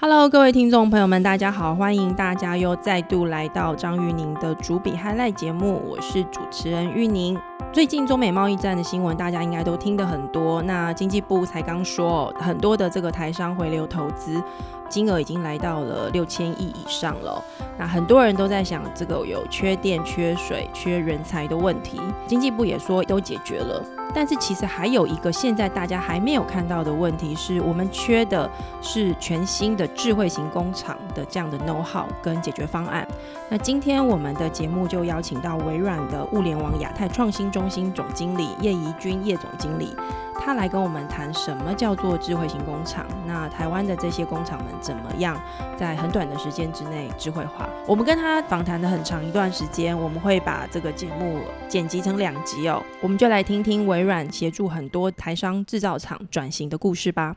Hello，各位听众朋友们，大家好！欢迎大家又再度来到张玉宁的主笔嗨赖节目，我是主持人玉宁。最近中美贸易战的新闻，大家应该都听得很多。那经济部才刚说，很多的这个台商回流投资金额已经来到了六千亿以上了。那很多人都在想，这个有缺电、缺水、缺人才的问题，经济部也说都解决了。但是其实还有一个现在大家还没有看到的问题，是我们缺的是全新的智慧型工厂的这样的 know how 跟解决方案。那今天我们的节目就邀请到微软的物联网亚太创新中心总经理叶怡君叶总经理。他来跟我们谈什么叫做智慧型工厂？那台湾的这些工厂们怎么样在很短的时间之内智慧化？我们跟他访谈的很长一段时间，我们会把这个节目剪辑成两集哦。我们就来听听微软协助很多台商制造厂转型的故事吧。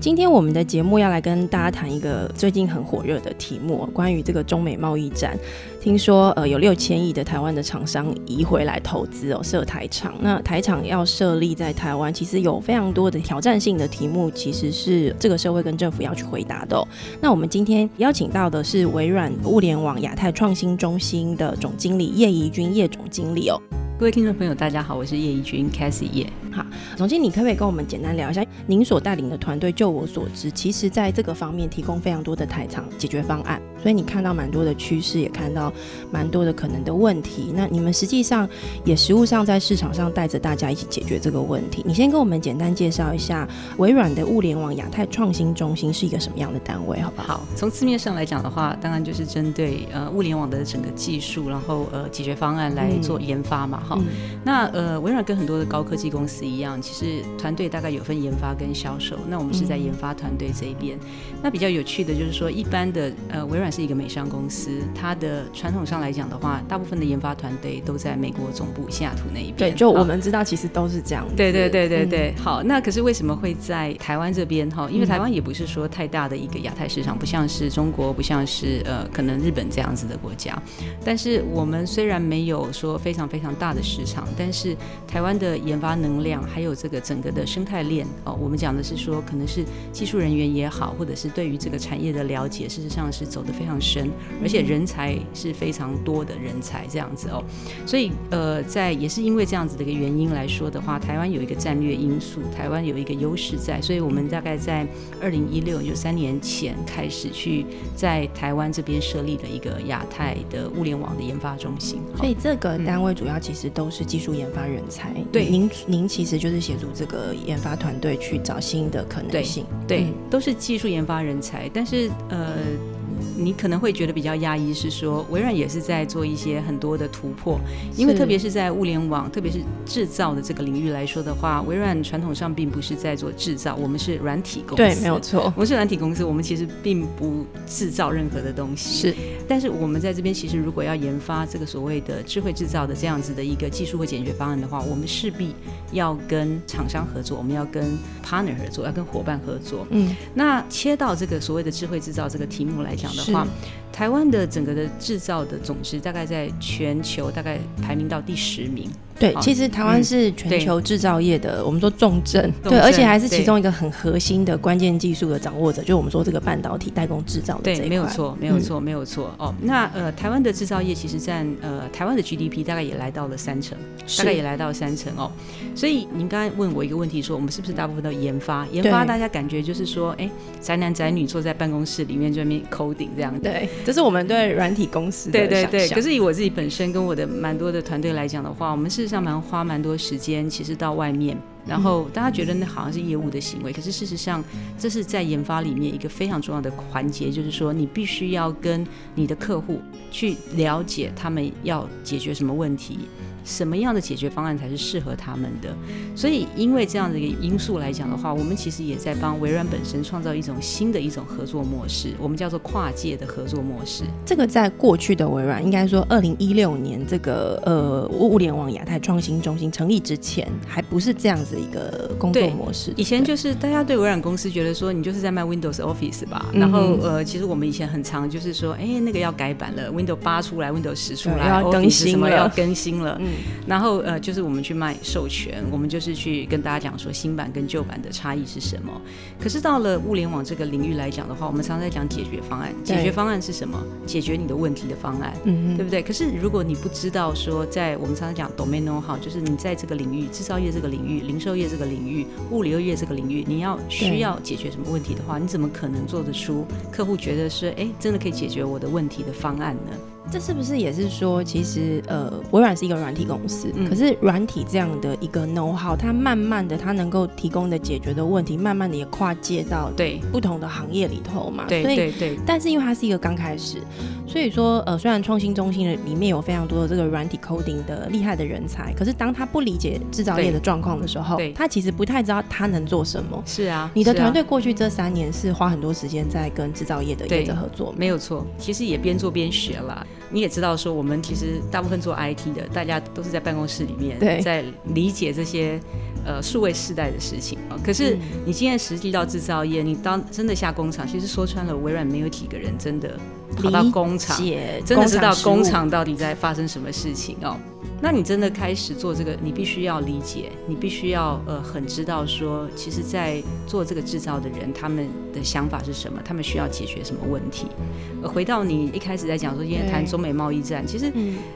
今天我们的节目要来跟大家谈一个最近很火热的题目，关于这个中美贸易战。听说呃有六千亿的台湾的厂商移回来投资哦，设台厂。那台厂要设立在台湾，其实有非常多的挑战性的题目，其实是这个社会跟政府要去回答的。那我们今天邀请到的是微软物联网亚太创新中心的总经理叶怡君叶总经理哦。各位听众朋友，大家好，我是叶怡君 c a s s i e 叶。好，总经理，你可不可以跟我们简单聊一下，您所带领的团队？就我所知，其实在这个方面提供非常多的台场解决方案，所以你看到蛮多的趋势，也看到蛮多的可能的问题。那你们实际上也实物上在市场上带着大家一起解决这个问题。你先跟我们简单介绍一下微软的物联网亚太创新中心是一个什么样的单位，好不好？好，从字面上来讲的话，当然就是针对呃物联网的整个技术，然后呃解决方案来做研发嘛。好，那呃，微软跟很多的高科技公司一样，其实团队大概有分研发跟销售。那我们是在研发团队这一边。那比较有趣的就是说，一般的呃，微软是一个美商公司，它的传统上来讲的话，大部分的研发团队都在美国总部西雅图那一边。对，就我们知道，其实都是这样。对对对对对。好，那可是为什么会在台湾这边哈？因为台湾也不是说太大的一个亚太市场，不像是中国，不像是呃可能日本这样子的国家。但是我们虽然没有说非常非常大的市场。但是台湾的研发能量，还有这个整个的生态链哦，我们讲的是说，可能是技术人员也好，或者是对于这个产业的了解，事实上是走得非常深，而且人才是非常多的人才这样子哦。所以呃，在也是因为这样子的一个原因来说的话，台湾有一个战略因素，台湾有一个优势在，所以我们大概在二零一六就三年前开始去在台湾这边设立了一个亚太的物联网的研发中心。所以这个单位主要其实都是。技术研发人才，对您，您其实就是协助这个研发团队去找新的可能性，对，都是技术研发人才，但是呃。你可能会觉得比较压抑，是说微软也是在做一些很多的突破，因为特别是在物联网，特别是制造的这个领域来说的话，微软传统上并不是在做制造，我们是软体公司，对，没有错，我们是软体公司，我们其实并不制造任何的东西，是，但是我们在这边其实如果要研发这个所谓的智慧制造的这样子的一个技术或解决方案的话，我们势必要跟厂商合作，我们要跟 partner 合作，要跟伙伴合作，嗯，那切到这个所谓的智慧制造这个题目来讲的。话，台湾的整个的制造的总值大概在全球大概排名到第十名。对，其实台湾是全球制造业的，我们说重镇，对，而且还是其中一个很核心的关键技术的掌握者，就是我们说这个半导体代工制造的这一块。没有错，没有错，没有错。哦，那呃，台湾的制造业其实占呃台湾的 GDP 大概也来到了三成，大概也来到三成哦。所以您刚才问我一个问题，说我们是不是大部分都研发？研发大家感觉就是说，哎，宅男宅女坐在办公室里面这边 coding 这样。对，这是我们对软体公司的对对对。可是以我自己本身跟我的蛮多的团队来讲的话，我们事实。上蛮花蛮多时间，其实到外面，然后大家觉得那好像是业务的行为，可是事实上，这是在研发里面一个非常重要的环节，就是说你必须要跟你的客户去了解他们要解决什么问题。什么样的解决方案才是适合他们的？所以，因为这样的一个因素来讲的话，我们其实也在帮微软本身创造一种新的一种合作模式，我们叫做跨界的合作模式。这个在过去的微软，应该说二零一六年这个呃物联网亚太创新中心成立之前，还不是这样子一个工作模式。以前就是大家对微软公司觉得说，你就是在卖 Windows Office 吧。然后呃，其实我们以前很常就是说，哎，那个要改版了，Windows 八出来，Windows 十出来，要更新了，要更新了。然后呃，就是我们去卖授权，我们就是去跟大家讲说新版跟旧版的差异是什么。可是到了物联网这个领域来讲的话，我们常常在讲解决方案，解决方案是什么？解决你的问题的方案，嗯对不对？可是如果你不知道说，在我们常常讲 domain know how，就是你在这个领域，制造业这个领域、零售业这个领域、物流业这个领域，你要需要解决什么问题的话，你怎么可能做得出客户觉得是哎，真的可以解决我的问题的方案呢？这是不是也是说，其实呃，微软是一个软体公司，可是软体这样的一个 know how，它慢慢的，它能够提供的解决的问题，慢慢的也跨界到对不同的行业里头嘛。对对对。但是因为它是一个刚开始，所以说呃，虽然创新中心的里面有非常多的这个软体 coding 的厉害的人才，可是当他不理解制造业的状况的时候，他其实不太知道他能做什么。是啊，你的团队过去这三年是花很多时间在跟制造业的业者合作，没有错。其实也边做边学了。你也知道，说我们其实大部分做 IT 的，大家都是在办公室里面，在理解这些呃数位世代的事情啊。可是你今天实际到制造业，你当真的下工厂，其实说穿了，微软没有几个人真的跑到工厂，真的知道工厂到底在发生什么事情哦。那你真的开始做这个，你必须要理解，你必须要呃很知道说，其实，在做这个制造的人，他们的想法是什么，他们需要解决什么问题。回到你一开始在讲说，今天谈中美贸易战，其实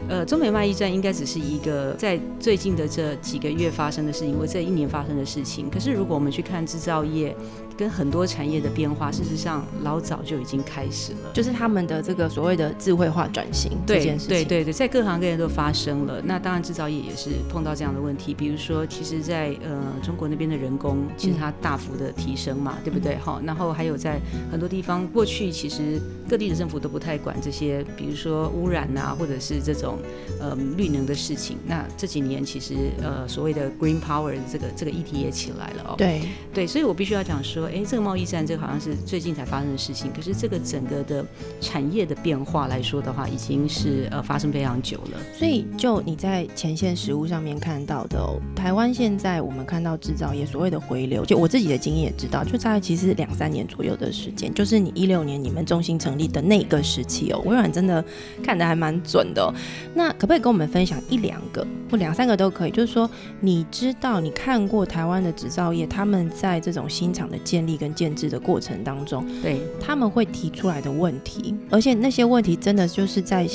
呃，中美贸易战应该只是一个在最近的这几个月发生的事情，或这一年发生的事情。可是如果我们去看制造业。跟很多产业的变化，事实上老早就已经开始了，就是他们的这个所谓的智慧化转型这件事情。对对对，在各行各业都发生了。那当然制造业也是碰到这样的问题，比如说，其实，在呃中国那边的人工，其实它大幅的提升嘛，对不对？好，然后还有在很多地方，过去其实各地的政府都不太管这些，比如说污染啊，或者是这种呃绿能的事情。那这几年其实呃所谓的 green power 这个这个议题也起来了哦。对对，所以我必须要讲说。哎，这个贸易战，这个好像是最近才发生的事情。可是这个整个的产业的变化来说的话，已经是呃发生非常久了。所以，就你在前线实物上面看到的，台湾现在我们看到制造业所谓的回流，就我自己的经验也知道，就在其实两三年左右的时间，就是你一六年你们中心成立的那个时期哦，微软真的看的还蛮准的。那可不可以跟我们分享一两个或两三个都可以？就是说，你知道你看过台湾的制造业，他们在这种新厂的。建立跟建制的过程当中，对他们会提出来的问题，而且那些问题真的就是在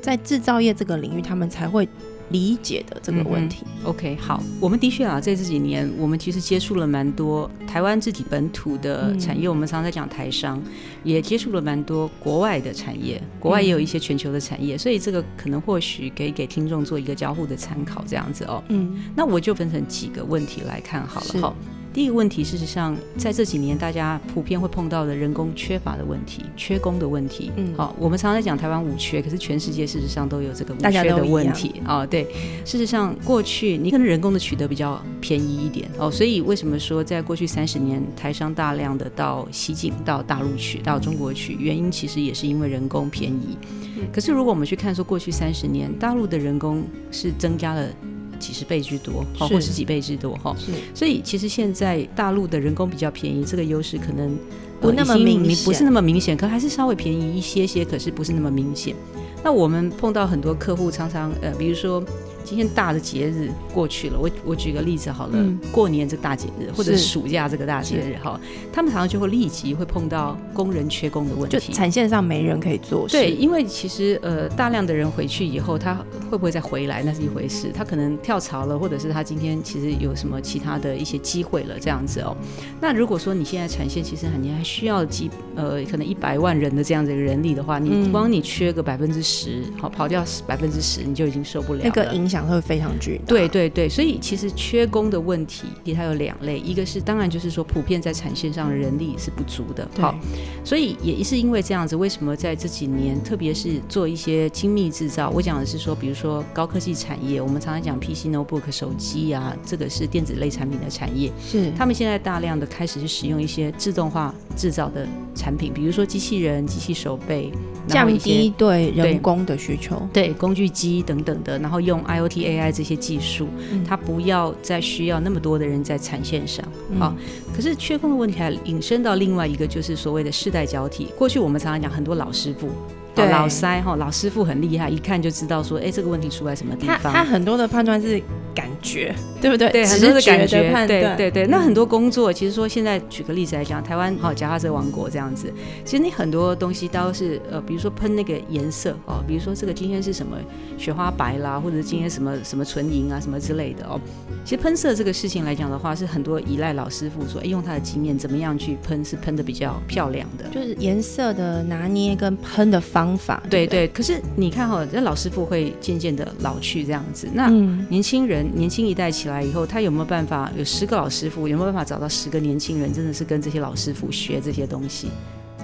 在制造业这个领域，他们才会理解的这个问题。OK，好，我们的确啊，在这几年，我们其实接触了蛮多台湾自己本土的产业，我们常常在讲台商，也接触了蛮多国外的产业，国外也有一些全球的产业，所以这个可能或许可以给听众做一个交互的参考，这样子哦。嗯，那我就分成几个问题来看好了哈。第一个问题，事实上，在这几年大家普遍会碰到的人工缺乏的问题、缺工的问题。嗯，好，我们常常在讲台湾五缺，可是全世界事实上都有这个五缺的问题。哦，对，事实上过去你可能人工的取得比较便宜一点哦，所以为什么说在过去三十年台商大量的到西进、到大陆去、到中国去，原因其实也是因为人工便宜。可是如果我们去看说过去三十年大陆的人工是增加了。几十倍之多，好，或是几倍之多，哈，所以其实现在大陆的人工比较便宜，这个优势可能不那么明显，不是那么明显，可还是稍微便宜一些些，可是不是那么明显。那我们碰到很多客户，常常呃，比如说。今天大的节日过去了，我我举个例子好了，过年这个大节日或者暑假这个大节日哈，他们常常就会立即会碰到工人缺工的问题，就产线上没人可以做。对，因为其实呃大量的人回去以后，他会不会再回来那是一回事，他可能跳槽了，或者是他今天其实有什么其他的一些机会了这样子哦。那如果说你现在产线其实你还需要几呃可能一百万人的这样子一个人力的话，你光你缺个百分之十，好跑掉百分之十，你就已经受不了。那个影响会非常巨大。对对对，所以其实缺工的问题，它有两类，一个是当然就是说普遍在产线上的人力是不足的，好，所以也是因为这样子，为什么在这几年，特别是做一些精密制造，我讲的是说，比如说高科技产业，我们常常讲 PC、notebook、手机啊，这个是电子类产品的产业，是他们现在大量的开始去使用一些自动化制造的产品，比如说机器人、机器手背，降低对人工的需求，对工具机等等的，然后用 IOT、AI 这些技术，它不要再需要那么多的人在产线上。好，可是缺工的问题还引申到另外一个，就是所谓的世代交替。过去我们常常讲很多老师傅。对，老塞哈，老师傅很厉害，一看就知道说，哎，这个问题出在什么地方。他他很多的判断是感觉，对不对？对，很多的感觉判断。对对对，那很多工作，其实说现在举个例子来讲，台湾好，甲化车王国这样子，其实你很多东西都是呃，比如说喷那个颜色哦，比如说这个今天是什么雪花白啦，或者今天什么什么纯银啊什么之类的哦。其实喷色这个事情来讲的话，是很多依赖老师傅说，哎，用他的经验怎么样去喷，是喷的比较漂亮的。就是颜色的拿捏跟喷的方法。对对。可是你看哈，这老师傅会渐渐的老去这样子。那年轻人年轻一代起来以后，他有没有办法有十个老师傅？有没有办法找到十个年轻人，真的是跟这些老师傅学这些东西？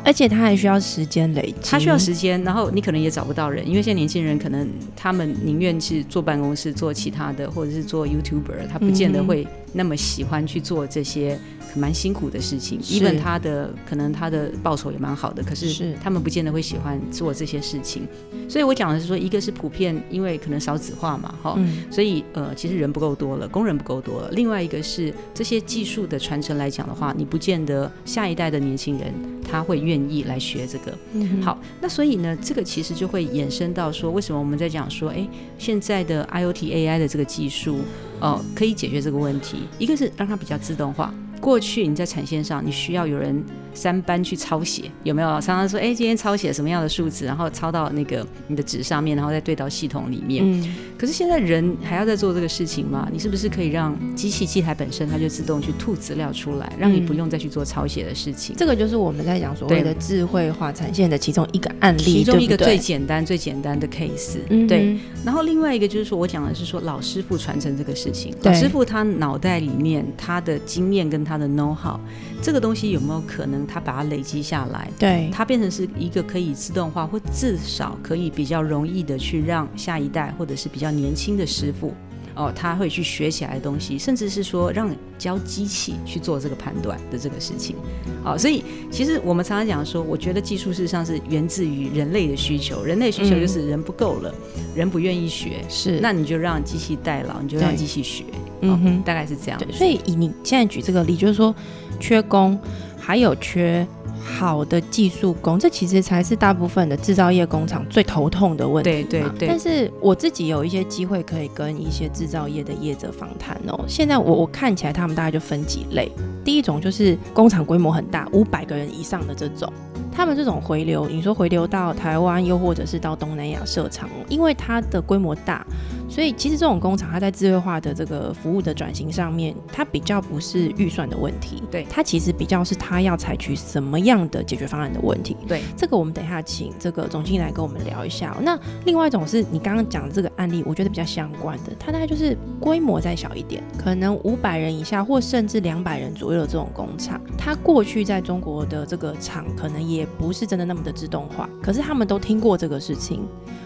而且他还需要时间累积，他需要时间，然后你可能也找不到人，因为现在年轻人可能他们宁愿去坐办公室做其他的，或者是做 YouTuber，他不见得会那么喜欢去做这些。蛮辛苦的事情，even 他的可能他的报酬也蛮好的，可是他们不见得会喜欢做这些事情。所以我讲的是说，一个是普遍，因为可能少子化嘛，哈，所以呃，其实人不够多了，工人不够多了。另外一个是这些技术的传承来讲的话，你不见得下一代的年轻人他会愿意来学这个。好，那所以呢，这个其实就会衍生到说，为什么我们在讲说，哎，现在的 IOT AI 的这个技术，哦，可以解决这个问题。一个是让它比较自动化。过去你在产线上，你需要有人三班去抄写，有没有？常常说，哎，今天抄写什么样的数字，然后抄到那个你的纸上面，然后再对到系统里面。嗯。可是现在人还要在做这个事情吗？你是不是可以让机器机台本身它就自动去吐资料出来，让你不用再去做抄写的事情？这个就是我们在讲所谓的智慧化产线的其中一个案例，其中一个最简单、最简单的 case。对。然后另外一个就是说我讲的是说老师傅传承这个事情，老师傅他脑袋里面他的经验跟他的 know how，这个东西有没有可能他把它累积下来？对，它变成是一个可以自动化，或至少可以比较容易的去让下一代或者是比较年轻的师傅。哦，他会去学起来的东西，甚至是说让教机器去做这个判断的这个事情。好，所以其实我们常常讲说，我觉得技术事实上是源自于人类的需求，人类需求就是人不够了，人不愿意学，是，那你就让机器代劳，你就让机器学，嗯哼，大概是这样。所以以你现在举这个例，就是说缺工，还有缺。好的技术工，这其实才是大部分的制造业工厂最头痛的问题。对对对。但是我自己有一些机会可以跟一些制造业的业者访谈哦。现在我我看起来他们大概就分几类，第一种就是工厂规模很大，五百个人以上的这种。他们这种回流，你说回流到台湾，又或者是到东南亚设厂，因为它的规模大，所以其实这种工厂它在智慧化的这个服务的转型上面，它比较不是预算的问题，对，它其实比较是它要采取什么样的解决方案的问题。对，这个我们等一下请这个总经理来跟我们聊一下。那另外一种是你刚刚讲的这个案例，我觉得比较相关的，它大概就是规模再小一点，可能五百人以下，或甚至两百人左右的这种工厂，它过去在中国的这个厂可能也。不是真的那么的自动化，可是他们都听过这个事情。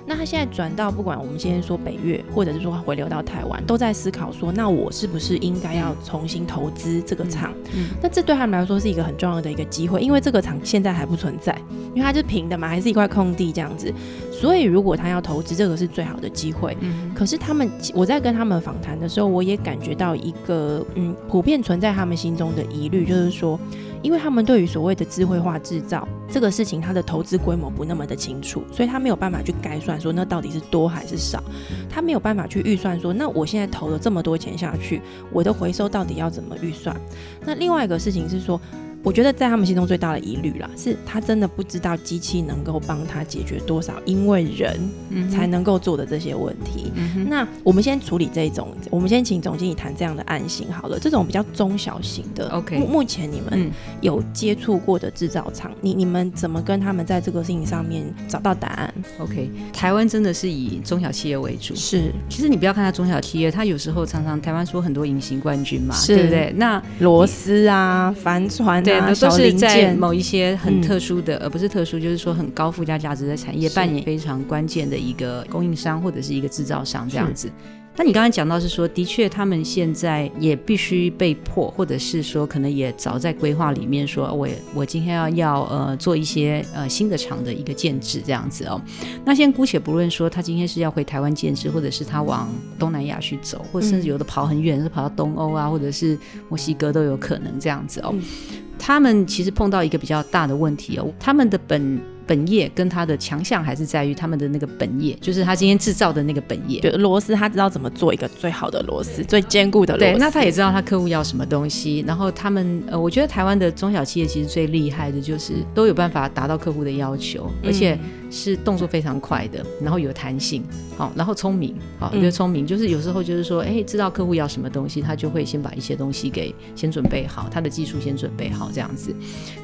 那他现在转到不管我们今天说北越，或者是说回流到台湾，都在思考说，那我是不是应该要重新投资这个厂？那这对他们来说是一个很重要的一个机会，因为这个厂现在还不存在，因为它是平的嘛，还是一块空地这样子。所以如果他要投资，这个是最好的机会。可是他们，我在跟他们访谈的时候，我也感觉到一个嗯，普遍存在他们心中的疑虑，就是说。因为他们对于所谓的智慧化制造这个事情，它的投资规模不那么的清楚，所以他没有办法去概算说那到底是多还是少，他没有办法去预算说那我现在投了这么多钱下去，我的回收到底要怎么预算？那另外一个事情是说。我觉得在他们心中最大的疑虑啦，是他真的不知道机器能够帮他解决多少，因为人才能够做的这些问题。那我们先处理这种，我们先请总经理谈这样的案型好了。这种比较中小型的，OK，目目前你们有接触过的制造厂，你你们怎么跟他们在这个事情上面找到答案？OK，台湾真的是以中小企业为主，是。其实你不要看它中小企业，它有时候常常台湾说很多隐形冠军嘛，对不对？那螺丝啊，帆船。都是在某一些很特殊的，而不是特殊，就是说很高附加价值的产业扮演非常关键的一个供应商或者是一个制造商这样子。那你刚刚讲到是说，的确他们现在也必须被迫，或者是说可能也早在规划里面说，我我今天要要呃做一些呃新的厂的一个建制这样子哦。那先姑且不论说他今天是要回台湾建制，或者是他往东南亚去走，或者甚至有的跑很远，是跑到东欧啊，或者是墨西哥都有可能这样子哦。他们其实碰到一个比较大的问题哦，他们的本。本业跟他的强项还是在于他们的那个本业，就是他今天制造的那个本业。对，螺丝他知道怎么做一个最好的螺丝，最坚固的螺丝。对，那他也知道他客户要什么东西。然后他们，呃，我觉得台湾的中小企业其实最厉害的就是都有办法达到客户的要求，而且是动作非常快的，然后有弹性，好，然后聪明，好，我觉得聪明就是有时候就是说，哎，知道客户要什么东西，他就会先把一些东西给先准备好，他的技术先准备好这样子。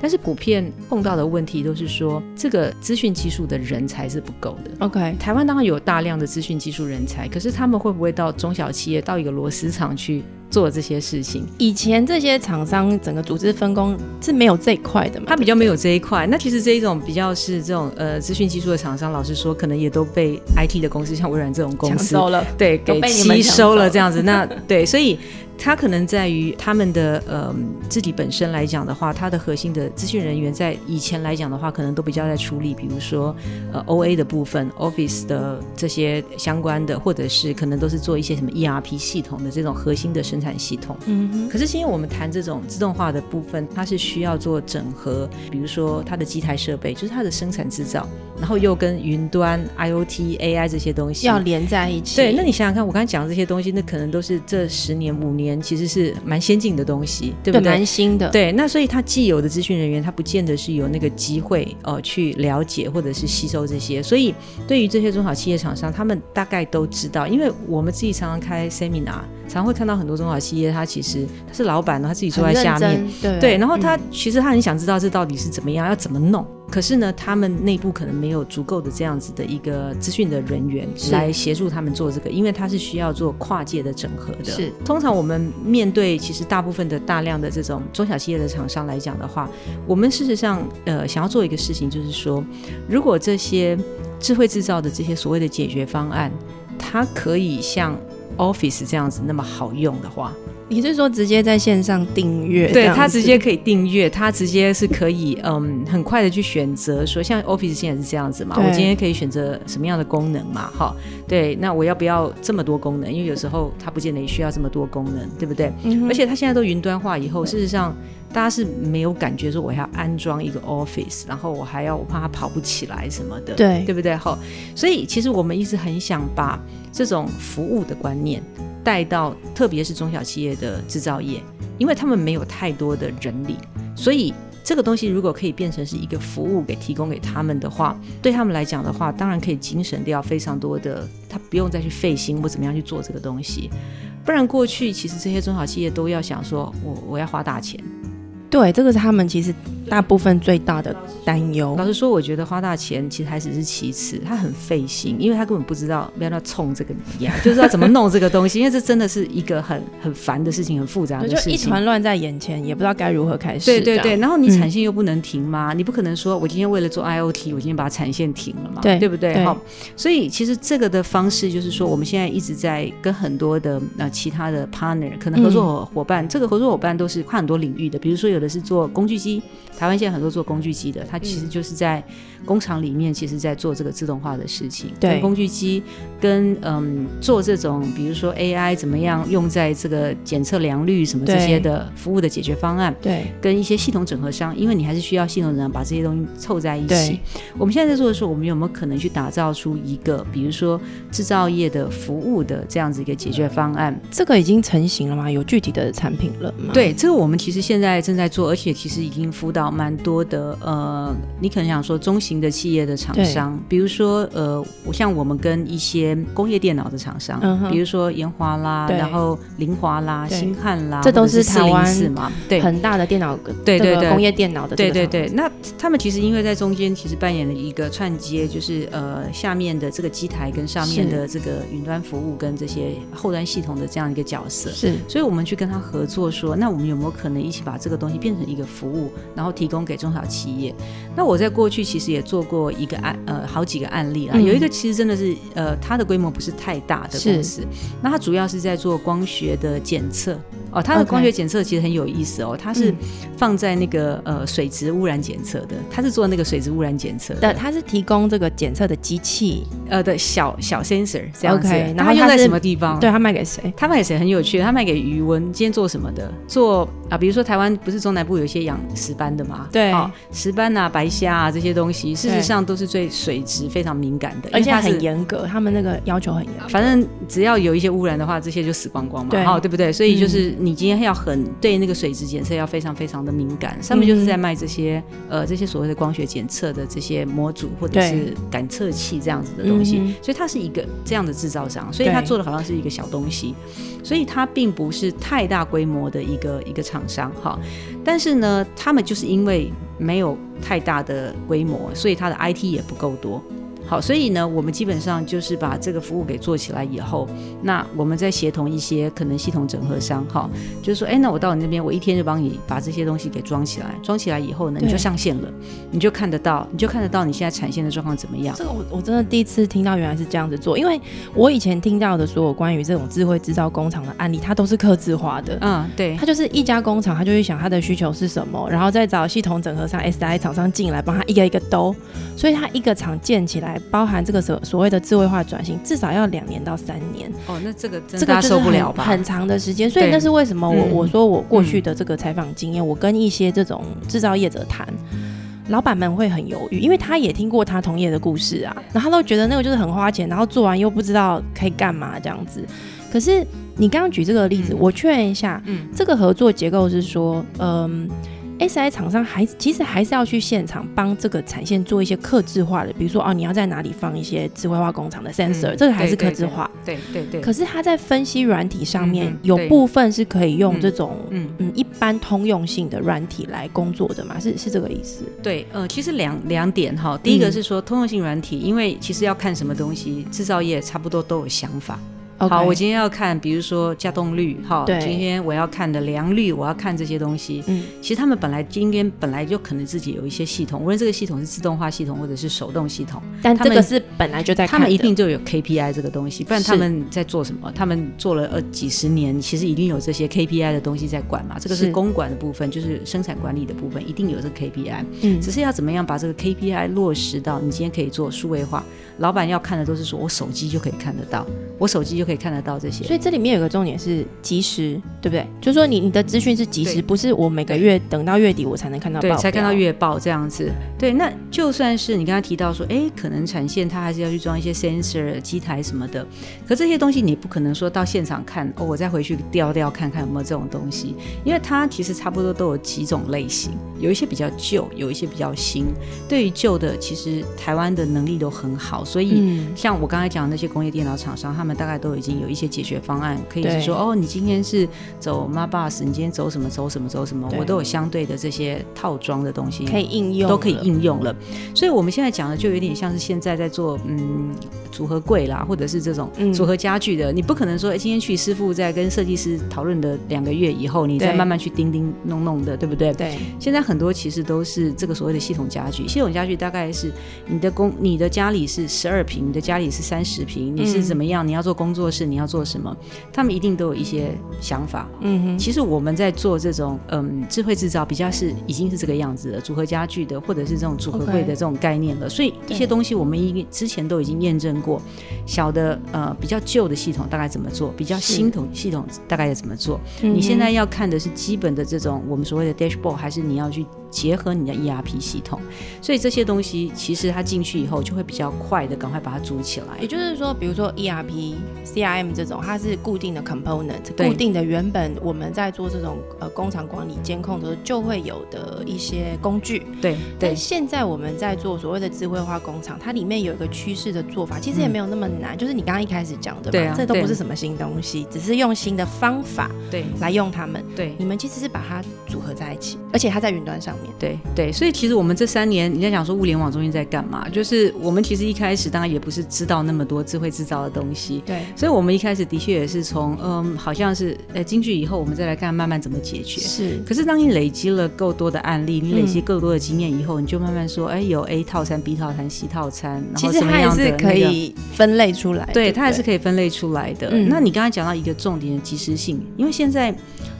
但是普遍碰到的问题都是说这。这个资讯技术的人才是不够的。OK，台湾当然有大量的资讯技术人才，可是他们会不会到中小企业、到一个螺丝厂去做这些事情？以前这些厂商整个组织分工是没有这一块的嘛？他比较没有这一块。那其实这一种比较是这种呃资讯技术的厂商，老实说，可能也都被 IT 的公司，像微软这种公司收了，对，给吸收了这样子。那对，所以。它可能在于他们的呃自己本身来讲的话，它的核心的资讯人员在以前来讲的话，可能都比较在处理，比如说呃 O A 的部分，Office 的这些相关的，或者是可能都是做一些什么 E R P 系统的这种核心的生产系统。嗯哼。可是今天我们谈这种自动化的部分，它是需要做整合，比如说它的机台设备，就是它的生产制造，然后又跟云端 I O T A I 这些东西要连在一起。对，那你想想看，我刚才讲的这些东西，那可能都是这十年五年。其实是蛮先进的东西，对不对？蛮新的。对，那所以他既有的资讯人员，他不见得是有那个机会呃去了解或者是吸收这些。所以对于这些中小企业厂商，他们大概都知道，因为我们自己常常开 seminar，常会看到很多中小企业，他其实他是老板，他自己坐在下面，对，然后他其实他很想知道这到底是怎么样，要怎么弄。可是呢，他们内部可能没有足够的这样子的一个资讯的人员来协助他们做这个，因为他是需要做跨界的整合的。是，通常我们面对其实大部分的大量的这种中小企业的厂商来讲的话，我们事实上呃想要做一个事情，就是说，如果这些智慧制造的这些所谓的解决方案，它可以像 Office 这样子那么好用的话。你是说直接在线上订阅？对它直接可以订阅，它直接是可以嗯很快的去选择，说像 Office 现在是这样子嘛，我今天可以选择什么样的功能嘛？哈，对，那我要不要这么多功能？因为有时候它不见得需要这么多功能，对不对？而且它现在都云端化以后，事实上大家是没有感觉说我要安装一个 Office，然后我还要我怕它跑不起来什么的，对对不对？哈，所以其实我们一直很想把这种服务的观念。带到特别是中小企业的制造业，因为他们没有太多的人力，所以这个东西如果可以变成是一个服务给提供给他们的话，对他们来讲的话，当然可以精省掉非常多的，他不用再去费心或怎么样去做这个东西。不然过去其实这些中小企业都要想说，我我要花大钱。对，这个是他们其实大部分最大的担忧。老实说，我觉得花大钱其实还只是其次，他很费心，因为他根本不知道要要冲这个一样，就是要怎么弄这个东西，因为这真的是一个很很烦的事情，很复杂的事情，就一团乱在眼前，也不知道该如何开始。对对对，然后你产线又不能停吗？你不可能说我今天为了做 IOT，我今天把产线停了嘛？对，对不对？好，所以其实这个的方式就是说，我们现在一直在跟很多的呃其他的 partner 可能合作伙伴，这个合作伙伴都是跨很多领域的，比如说有的是做工具。机，台湾现在很多做工具机的，它其实就是在工厂里面，其实在做这个自动化的事情。对，工具机跟嗯做这种，比如说 AI 怎么样用在这个检测良率什么这些的服务的解决方案。对，跟一些系统整合商，因为你还是需要系统人把这些东西凑在一起。我们现在在做的时候，我们有没有可能去打造出一个，比如说制造业的服务的这样子一个解决方案？这个已经成型了吗？有具体的产品了吗？对，这个我们其实现在正在做，而且其实。已经辅导蛮多的，呃，你可能想说中型的企业的厂商，比如说，呃，我像我们跟一些工业电脑的厂商，比如说研华啦，然后凌华啦、新汉啦，这都是台湾嘛，对，很大的电脑，对对对，工业电脑的，对对对。那他们其实因为在中间，其实扮演了一个串接，就是呃，下面的这个机台跟上面的这个云端服务跟这些后端系统的这样一个角色，是。所以我们去跟他合作，说，那我们有没有可能一起把这个东西变成一个服务？然后提供给中小企业。那我在过去其实也做过一个案，呃，好几个案例啦。有一个其实真的是，呃，它的规模不是太大的公司，那它主要是在做光学的检测。哦，它的光学检测其实很有意思哦，它是放在那个呃水质污染检测的，它是做那个水质污染检测的，它是提供这个检测的机器，呃的小小 sensor 这样子。然后用在什么地方？对，它卖给谁？它卖给谁？很有趣，它卖给余温。今天做什么的？做啊，比如说台湾不是中南部有一些养石斑的嘛？对，石斑啊、白虾啊这些东西，事实上都是对水质非常敏感的，而且很严格，他们那个要求很严。反正只要有一些污染的话，这些就死光光嘛，哦，对不对？所以就是你今天要很。对那个水质检测要非常非常的敏感，上面就是在卖这些呃这些所谓的光学检测的这些模组或者是感测器这样子的东西，所以它是一个这样的制造商，所以它做的好像是一个小东西，所以它并不是太大规模的一个一个厂商哈，但是呢，他们就是因为没有太大的规模，所以它的 IT 也不够多。好，所以呢，我们基本上就是把这个服务给做起来以后，那我们再协同一些可能系统整合商，哈，就是说，哎，那我到你那边，我一天就帮你把这些东西给装起来，装起来以后呢，你就上线了，你就看得到，你就看得到你现在产线的状况怎么样。这个我我真的第一次听到原来是这样子做，因为我以前听到的所有关于这种智慧制造工厂的案例，它都是刻字化的。嗯，对，它就是一家工厂，他就会想他的需求是什么，然后再找系统整合商 SI 厂商进来帮他一个一个兜，所以他一个厂建起来，包含这个所。所谓的智慧化转型，至少要两年到三年。哦，那这个这个受不了吧？很长的时间，所以那是为什么我我说我过去的这个采访经验，我跟一些这种制造业者谈，老板们会很犹豫，因为他也听过他同业的故事啊，然后他都觉得那个就是很花钱，然后做完又不知道可以干嘛这样子。可是你刚刚举这个例子，我确认一下，嗯，这个合作结构是说，嗯。I 厂商还其实还是要去现场帮这个产线做一些克制化的，比如说哦，你要在哪里放一些智慧化工厂的 sensor，这个还是克制化。对对对。可是它在分析软体上面有部分是可以用这种嗯嗯一般通用性的软体来工作的嘛？是是这个意思？对，呃，其实两两点哈，第一个是说通用性软体，因为其实要看什么东西，制造业差不多都有想法。好，我今天要看，比如说加动率，哈，今天我要看的良率，我要看这些东西。嗯，其实他们本来今天本来就可能自己有一些系统，无论这个系统是自动化系统或者是手动系统，但这个是本来就在，他们一定就有 KPI 这个东西，不然他们在做什么？他们做了呃几十年，其实一定有这些 KPI 的东西在管嘛。这个是公管的部分，就是生产管理的部分，一定有这个 KPI。嗯，只是要怎么样把这个 KPI 落实到你今天可以做数位化。老板要看的都是说我手机就可以看得到，我手机就可以看得到这些。所以这里面有个重点是及时，对不对？就是说你你的资讯是及时，不是我每个月等到月底我才能看到报，才看到月报这样子。对，那就算是你刚才提到说，哎，可能产线它还是要去装一些 sensor 机台什么的，可这些东西你不可能说到现场看，哦，我再回去调调看看有没有这种东西，因为它其实差不多都有几种类型，有一些比较旧，有一些比较新。对于旧的，其实台湾的能力都很好，所以像我刚才讲的那些工业电脑厂商，他们大概都已经有一些解决。方案可以是说哦，你今天是走 m a bus，你今天走什么走什么走什么，我都有相对的这些套装的东西可以应用，都可以应用了。所以我们现在讲的就有点像是现在在做嗯组合柜啦，或者是这种组合家具的。你不可能说今天去师傅在跟设计师讨论的两个月以后，你再慢慢去叮叮弄弄的，对不对？对。现在很多其实都是这个所谓的系统家具。系统家具大概是你的工，你的家里是十二平，你的家里是三十平，你是怎么样？你要做工作室，你要做什么？他们一定都有一些想法。嗯哼，其实我们在做这种嗯智慧制造，比较是已经是这个样子了，组合家具的，或者是这种组合柜的这种概念了。所以一些东西我们已之前都已经验证过，小的呃比较旧的系统大概怎么做，比较新统系统大概要怎么做。你现在要看的是基本的这种我们所谓的 dashboard，还是你要去？结合你的 ERP 系统，所以这些东西其实它进去以后就会比较快的，赶快把它组起来。也就是说，比如说 ERP、CRM 这种，它是固定的 component，固定的原本我们在做这种呃工厂管理监控的时候就会有的一些工具。对，但现在我们在做所谓的智慧化工厂，它里面有一个趋势的做法，其实也没有那么难，就是你刚刚一开始讲的，嘛，这都不是什么新东西，只是用新的方法对来用它们。对，你们其实是把它组合在一起，而且它在云端上。面。对对，所以其实我们这三年，你在讲说物联网中心在干嘛？就是我们其实一开始当然也不是知道那么多智慧制造的东西，对，所以我们一开始的确也是从嗯，好像是呃进去以后，我们再来看慢慢怎么解决。是，可是当你累积了够多的案例，你累积够多的经验以后，你就慢慢说，哎，有 A 套餐、B 套餐、C 套餐，然后什么样的是可以分类出来，对，它还是可以分类出来的。嗯那你刚才讲到一个重点的及时性，因为现在。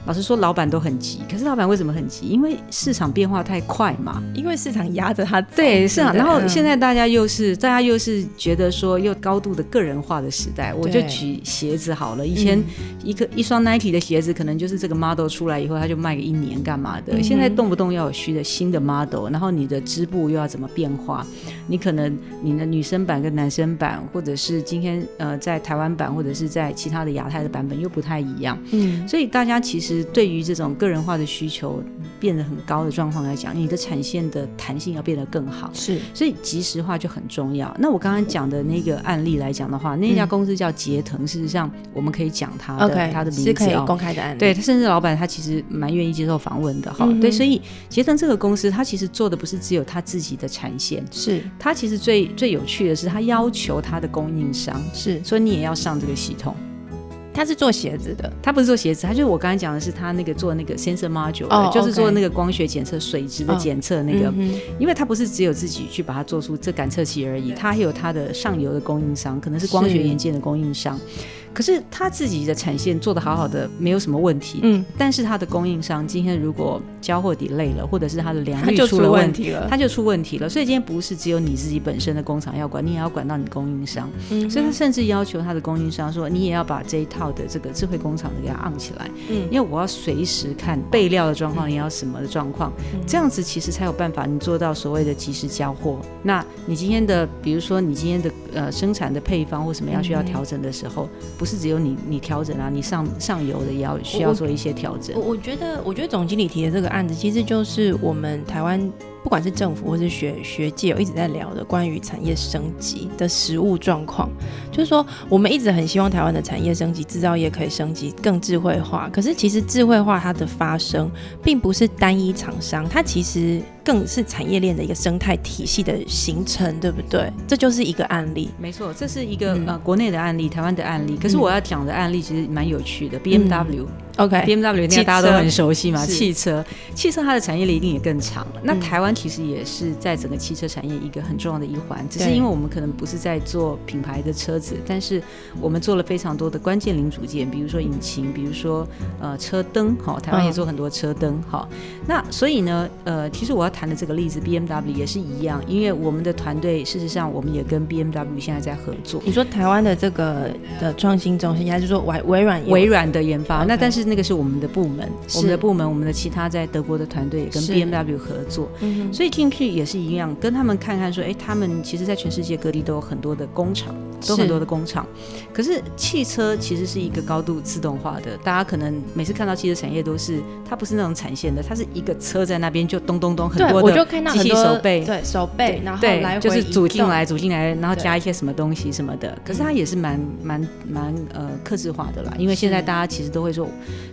老实说，老板都很急。可是老板为什么很急？因为市场变化太快嘛。因为市场压着他。对，市场。然后现在大家又是，大家又是觉得说，又高度的个人化的时代。我就举鞋子好了。以前一个一双 Nike 的鞋子，可能就是这个 model 出来以后，他就卖个一年干嘛的。现在动不动要有新的新的 model，然后你的织布又要怎么变化？你可能你的女生版跟男生版，或者是今天呃在台湾版，或者是在其他的亚太的版本又不太一样。嗯。所以大家其实。是对于这种个人化的需求变得很高的状况来讲，你的产线的弹性要变得更好。是，所以即时化就很重要。那我刚刚讲的那个案例来讲的话，那家公司叫捷腾，事实上我们可以讲它的它的名字可以公开的案例。对，甚至老板他其实蛮愿意接受访问的。哈，对，所以捷腾这个公司，它其实做的不是只有他自己的产线，是它其实最最有趣的是，它要求它的供应商是，所以你也要上这个系统。他是做鞋子的，他不是做鞋子，他就是我刚才讲的是他那个做那个 sensor module，就是做那个光学检测、水质的检测那个，因为他不是只有自己去把它做出这感测器而已，他还有他的上游的供应商，可能是光学元件的供应商。可是他自己的产线做的好好的，没有什么问题。嗯，但是他的供应商今天如果交货底累了，或者是他的良率出了问题了，他就出问题了。所以今天不是只有你自己本身的工厂要管，你也要管到你供应商。嗯，所以他甚至要求他的供应商说，你也要把这一套的这个智慧工厂的给它按起来。嗯，因为我要随时看备料的状况，你要什么的状况，这样子其实才有办法你做到所谓的及时交货。那你今天的，比如说你今天的呃生产的配方或什么要需要调整的时候。不是只有你你调整啊，你上上游的也要需要做一些调整。我我觉得，我觉得总经理提的这个案子，其实就是我们台湾。不管是政府或是学学界，有一直在聊的关于产业升级的实物状况，就是说，我们一直很希望台湾的产业升级，制造业可以升级更智慧化。可是，其实智慧化它的发生，并不是单一厂商，它其实更是产业链的一个生态体系的形成，对不对？这就是一个案例。没错，这是一个呃国内的案例，台湾的案例。可是我要讲的案例其实蛮有趣的，B M W。OK，B M W 那大家都很熟悉嘛，汽车，汽车它的产业链一定也更长。那台湾其实也是在整个汽车产业一个很重要的一环，只是因为我们可能不是在做品牌的车子，但是我们做了非常多的关键零组件，比如说引擎，比如说呃车灯，好，台湾也做很多车灯，好。那所以呢，呃，其实我要谈的这个例子，B M W 也是一样，因为我们的团队事实上我们也跟 B M W 现在在合作。你说台湾的这个的创新中心，还是说微微软微软的研发？那但是。那个是我们的部门，我们的部门，我们的其他在德国的团队也跟 B M W 合作，所以进去也是一样，跟他们看看说，哎，他们其实在全世界各地都有很多的工厂，都很多的工厂。可是汽车其实是一个高度自动化的，大家可能每次看到汽车产业都是，它不是那种产线的，它是一个车在那边就咚咚咚很多的机器手背，对手背，然后来就是组进来组进来，然后加一些什么东西什么的。可是它也是蛮蛮蛮呃克制化的啦，因为现在大家其实都会说。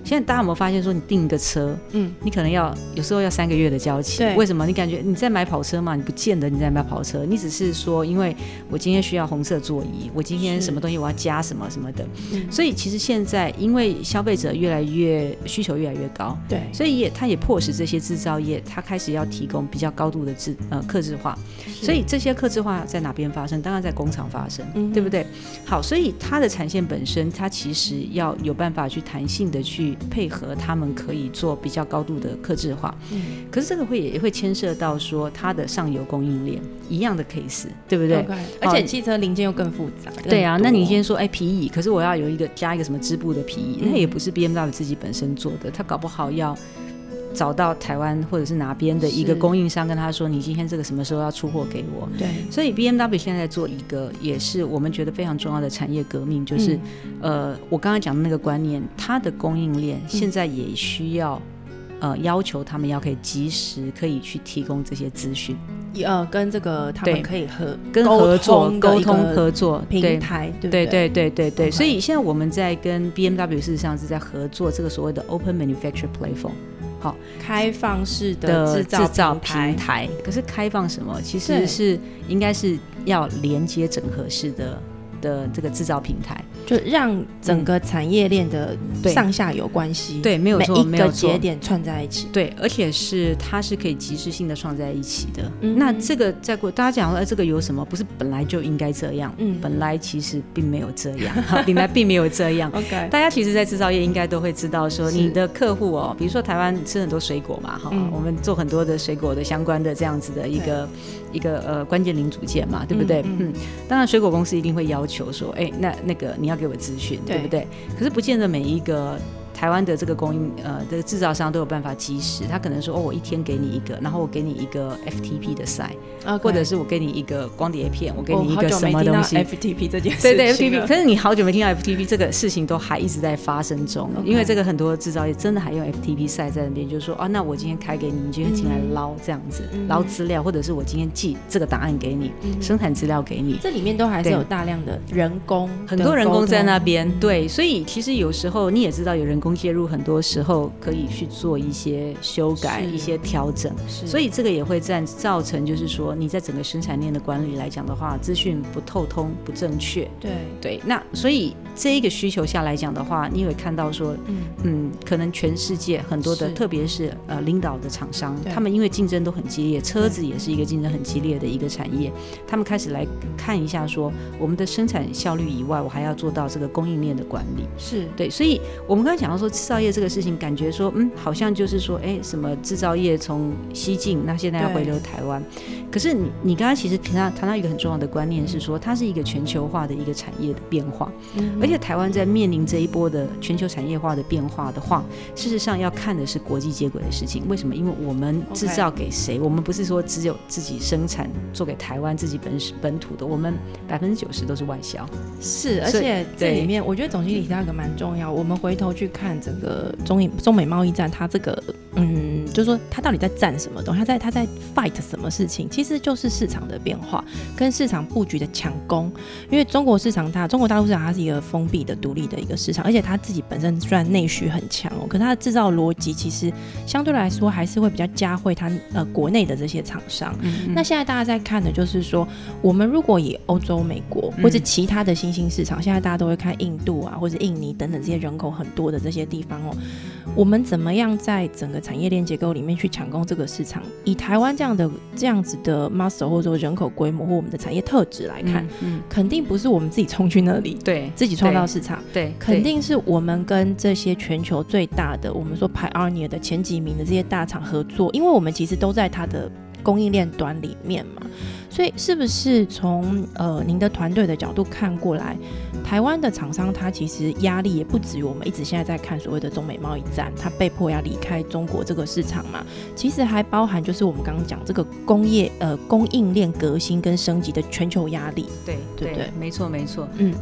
现在大家有没有发现，说你订一个车，嗯，你可能要有时候要三个月的交期，为什么？你感觉你在买跑车嘛？你不见得你在买跑车，你只是说，因为我今天需要红色座椅，我今天什么东西我要加什么什么的，所以其实现在因为消费者越来越需求越来越高，对，所以也它也迫使这些制造业，它开始要提供比较高度的制呃克制化，所以这些克制化在哪边发生？当然在工厂发生，对不对？好，所以它的产线本身，它其实要有办法去弹性的去。配合他们可以做比较高度的克制化，嗯，可是这个会也会牵涉到说它的上游供应链一样的 case，对不对？而且汽车零件又更复杂。对啊，那你先说哎皮椅，可是我要有一个加一个什么织布的皮椅，那也不是 B M W 自己本身做的，他搞不好要。找到台湾或者是哪边的一个供应商，跟他说：“你今天这个什么时候要出货给我？”对，所以 B M W 现在在做一个也是我们觉得非常重要的产业革命，就是呃，我刚刚讲的那个观念，它的供应链现在也需要呃要求他们要可以及时可以去提供这些资讯，呃，跟这个他们可以合跟合作沟通合作平台，对对？对对对对，所以现在我们在跟 B M W 事实上是在合作这个所谓的 Open Manufacture Platform。好开放式的制造平台。可是开放什么？其实是应该是要连接整合式的。的这个制造平台，就让整个产业链的上下有关系，对，没有错，每一个节点串在一起，对，而且是它是可以及时性的串在一起的。那这个在过大家讲说，哎，这个有什么？不是本来就应该这样？嗯，本来其实并没有这样，本来并没有这样。OK，大家其实，在制造业应该都会知道，说你的客户哦，比如说台湾吃很多水果嘛，哈，我们做很多的水果的相关的这样子的一个一个呃关键零组件嘛，对不对？嗯，当然水果公司一定会要求说，哎，那那个你要给我资讯，对不对？可是不见得每一个。台湾的这个供应呃的制造商都有办法及时，他可能说哦，我一天给你一个，然后我给你一个 FTP 的赛，或者是我给你一个光碟片，我给你一个什么东西？FTP 这件事，对对 FTP，可是你好久没听到 FTP 这个事情都还一直在发生中，因为这个很多制造业真的还用 FTP 赛在那边，就是说哦，那我今天开给你，你今天进来捞这样子捞资料，或者是我今天寄这个档案给你，生产资料给你，这里面都还是有大量的人工，很多人工在那边，对，所以其实有时候你也知道有人工。介入很多时候可以去做一些修改、一些调整，所以这个也会占造成，就是说你在整个生产链的管理来讲的话，资讯不透通、不正确。对。对，那所以这一个需求下来讲的话，你会看到说，嗯。嗯，可能全世界很多的，特别是呃领导的厂商，他们因为竞争都很激烈，车子也是一个竞争很激烈的一个产业，他们开始来看一下说，我们的生产效率以外，我还要做到这个供应链的管理。是。对，所以我们刚才讲到说。制造业这个事情，感觉说，嗯，好像就是说，哎，什么制造业从西进，那现在要回流台湾。可是你，你刚刚其实谈到谈到一个很重要的观念，是说它是一个全球化的一个产业的变化。嗯。而且台湾在面临这一波的全球产业化的变化的话，事实上要看的是国际接轨的事情。为什么？因为我们制造给谁？我们不是说只有自己生产做给台湾自己本本土的，我们百分之九十都是外销。是，而且这里面我觉得总经理提到一个蛮重要，我们回头去看。看整个中印中美贸易战，它这个嗯，就是说他到底在战什么东西？他在他在 fight 什么事情？其实就是市场的变化跟市场布局的强攻。因为中国市场它中国大陆市场它是一个封闭的独立的一个市场，而且它自己本身虽然内需很强哦，可它的制造逻辑其实相对来说还是会比较加惠它呃国内的这些厂商。那现在大家在看的就是说，我们如果以欧洲、美国或者其他的新兴市场，现在大家都会看印度啊或者印尼等等这些人口很多的这些地。地方哦，我们怎么样在整个产业链结构里面去抢攻这个市场？以台湾这样的这样子的 muscle 或者说人口规模或我们的产业特质来看，嗯，肯定不是我们自己冲去那里，对，自己创造市场，对，肯定是我们跟这些全球最大的，我们说 pioneer 的前几名的这些大厂合作，因为我们其实都在它的供应链端里面嘛。所以，是不是从呃您的团队的角度看过来，台湾的厂商他其实压力也不止于我们一直现在在看所谓的中美贸易战，他被迫要离开中国这个市场嘛？其实还包含就是我们刚刚讲这个工业呃供应链革新跟升级的全球压力。对对对，没错没错，嗯。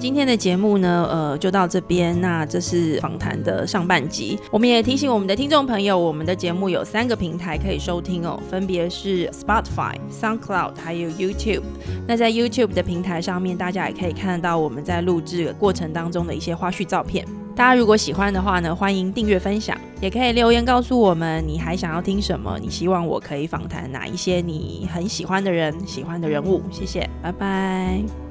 今天的节目呢，呃，就到这边。那这是访谈的上半集。我们也提醒我们的听众朋友，我们的节目有三个平台可以收听哦，分别是 Spotify、SoundCloud 还有 YouTube。那在 YouTube 的平台上面，大家也可以看到我们在录制过程当中的一些花絮照片。大家如果喜欢的话呢，欢迎订阅分享，也可以留言告诉我们你还想要听什么，你希望我可以访谈哪一些你很喜欢的人、喜欢的人物。谢谢，拜拜。